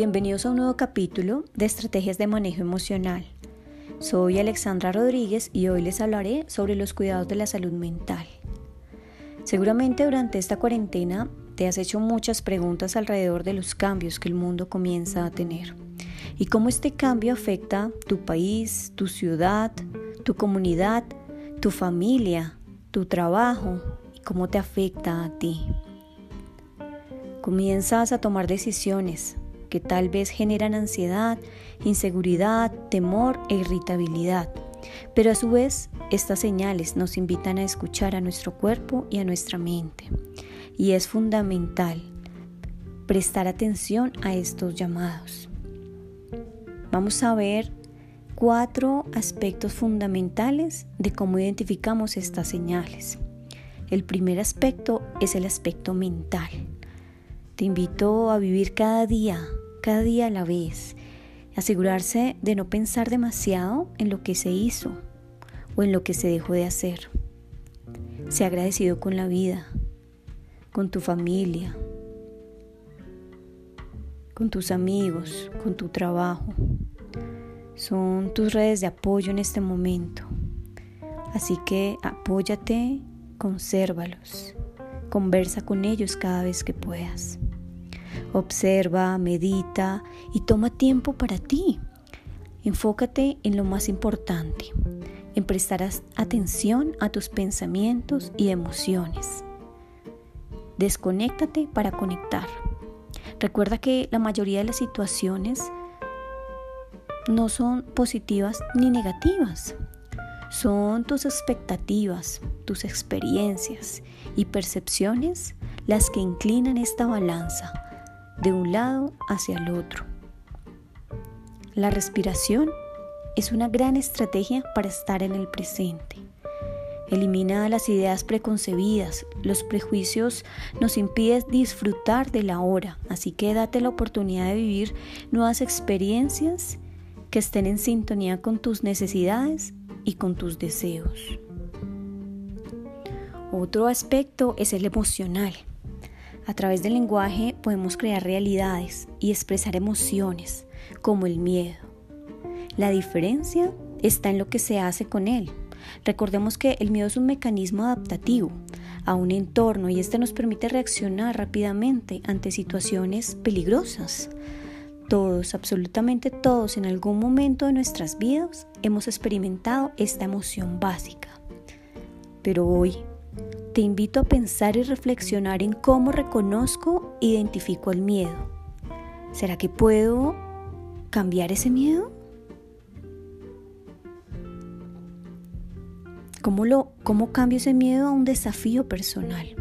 bienvenidos a un nuevo capítulo de Estrategias de Manejo Emocional. Soy Alexandra Rodríguez y hoy les hablaré sobre los cuidados de la salud mental. Seguramente durante esta cuarentena te has hecho muchas preguntas alrededor de los cambios que el mundo comienza a tener y cómo este cambio afecta tu país, tu ciudad, tu comunidad, tu familia, tu trabajo y cómo te afecta a ti. Comienzas a tomar decisiones que tal vez generan ansiedad, inseguridad, temor e irritabilidad. Pero a su vez, estas señales nos invitan a escuchar a nuestro cuerpo y a nuestra mente. Y es fundamental prestar atención a estos llamados. Vamos a ver cuatro aspectos fundamentales de cómo identificamos estas señales. El primer aspecto es el aspecto mental. Te invito a vivir cada día, cada día a la vez. Asegurarse de no pensar demasiado en lo que se hizo o en lo que se dejó de hacer. Sé agradecido con la vida, con tu familia, con tus amigos, con tu trabajo. Son tus redes de apoyo en este momento. Así que apóyate, consérvalos, conversa con ellos cada vez que puedas. Observa, medita y toma tiempo para ti. Enfócate en lo más importante, en prestar atención a tus pensamientos y emociones. Desconéctate para conectar. Recuerda que la mayoría de las situaciones no son positivas ni negativas. Son tus expectativas, tus experiencias y percepciones las que inclinan esta balanza de un lado hacia el otro. La respiración es una gran estrategia para estar en el presente. Elimina las ideas preconcebidas, los prejuicios nos impiden disfrutar de la hora, así que date la oportunidad de vivir nuevas experiencias que estén en sintonía con tus necesidades y con tus deseos. Otro aspecto es el emocional. A través del lenguaje podemos crear realidades y expresar emociones, como el miedo. La diferencia está en lo que se hace con él. Recordemos que el miedo es un mecanismo adaptativo a un entorno y este nos permite reaccionar rápidamente ante situaciones peligrosas. Todos, absolutamente todos, en algún momento de nuestras vidas hemos experimentado esta emoción básica. Pero hoy te invito a pensar y reflexionar en cómo reconozco e identifico el miedo. ¿Será que puedo cambiar ese miedo? ¿Cómo, lo, ¿Cómo cambio ese miedo a un desafío personal?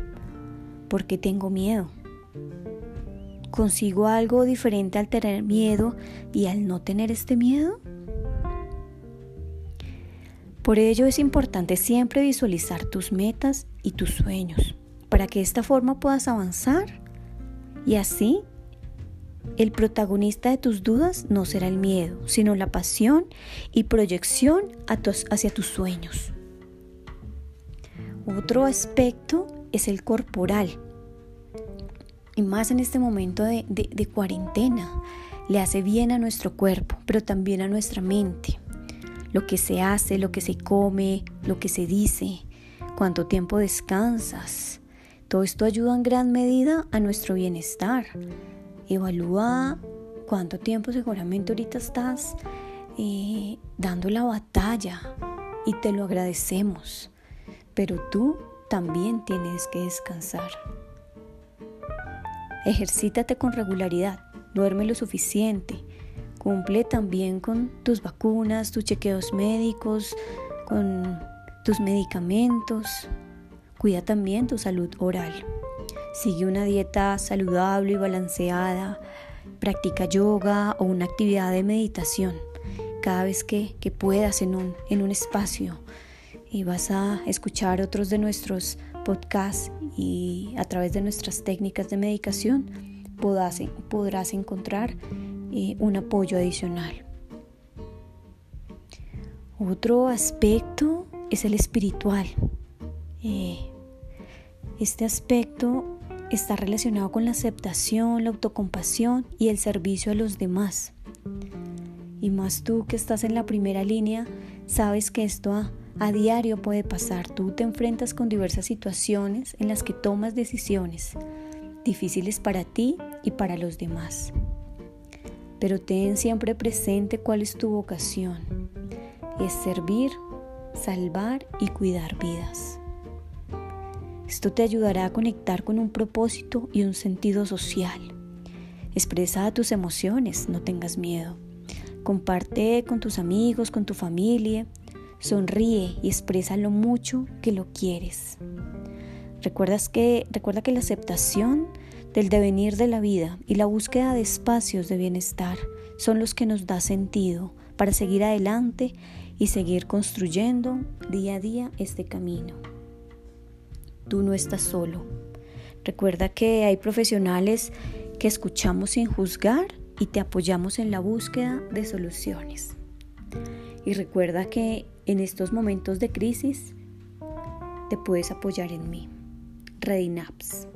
¿Por qué tengo miedo? ¿Consigo algo diferente al tener miedo y al no tener este miedo? Por ello es importante siempre visualizar tus metas y tus sueños para que de esta forma puedas avanzar y así el protagonista de tus dudas no será el miedo, sino la pasión y proyección hacia tus sueños. Otro aspecto es el corporal. Y más en este momento de, de cuarentena, le hace bien a nuestro cuerpo, pero también a nuestra mente lo que se hace, lo que se come, lo que se dice, cuánto tiempo descansas. Todo esto ayuda en gran medida a nuestro bienestar. Evalúa cuánto tiempo seguramente ahorita estás eh, dando la batalla y te lo agradecemos. Pero tú también tienes que descansar. Ejercítate con regularidad, duerme lo suficiente, Cumple también con tus vacunas, tus chequeos médicos, con tus medicamentos. Cuida también tu salud oral. Sigue una dieta saludable y balanceada. Practica yoga o una actividad de meditación cada vez que, puedas en un, en un espacio. Y vas a escuchar otros de nuestros podcasts y a través de nuestras técnicas de medicación podrás encontrar un apoyo adicional. Otro aspecto es el espiritual. Eh, este aspecto está relacionado con la aceptación, la autocompasión y el servicio a los demás. Y más tú que estás en la primera línea, sabes que esto a, a, diario puede pasar. Tú te enfrentas con diversas situaciones en las que tomas decisiones difíciles para ti y para los demás. Pero ten siempre presente cuál es tu vocación. Es servir, salvar y cuidar vidas. Esto te ayudará a conectar con un propósito y un sentido social. Expresa tus emociones, no tengas miedo. Comparte con tus amigos, con tu familia. Sonríe y expresa lo mucho que lo quieres. Recuerdas que, recuerda que la aceptación del devenir de la vida y la búsqueda de espacios de bienestar son los que nos da sentido para seguir adelante y seguir construyendo día a día este camino tú no estás solo. Recuerda que hay profesionales que escuchamos sin juzgar y te apoyamos en la búsqueda de soluciones. Y recuerda que en estos momentos de crisis te puedes apoyar en mí. Redinaps.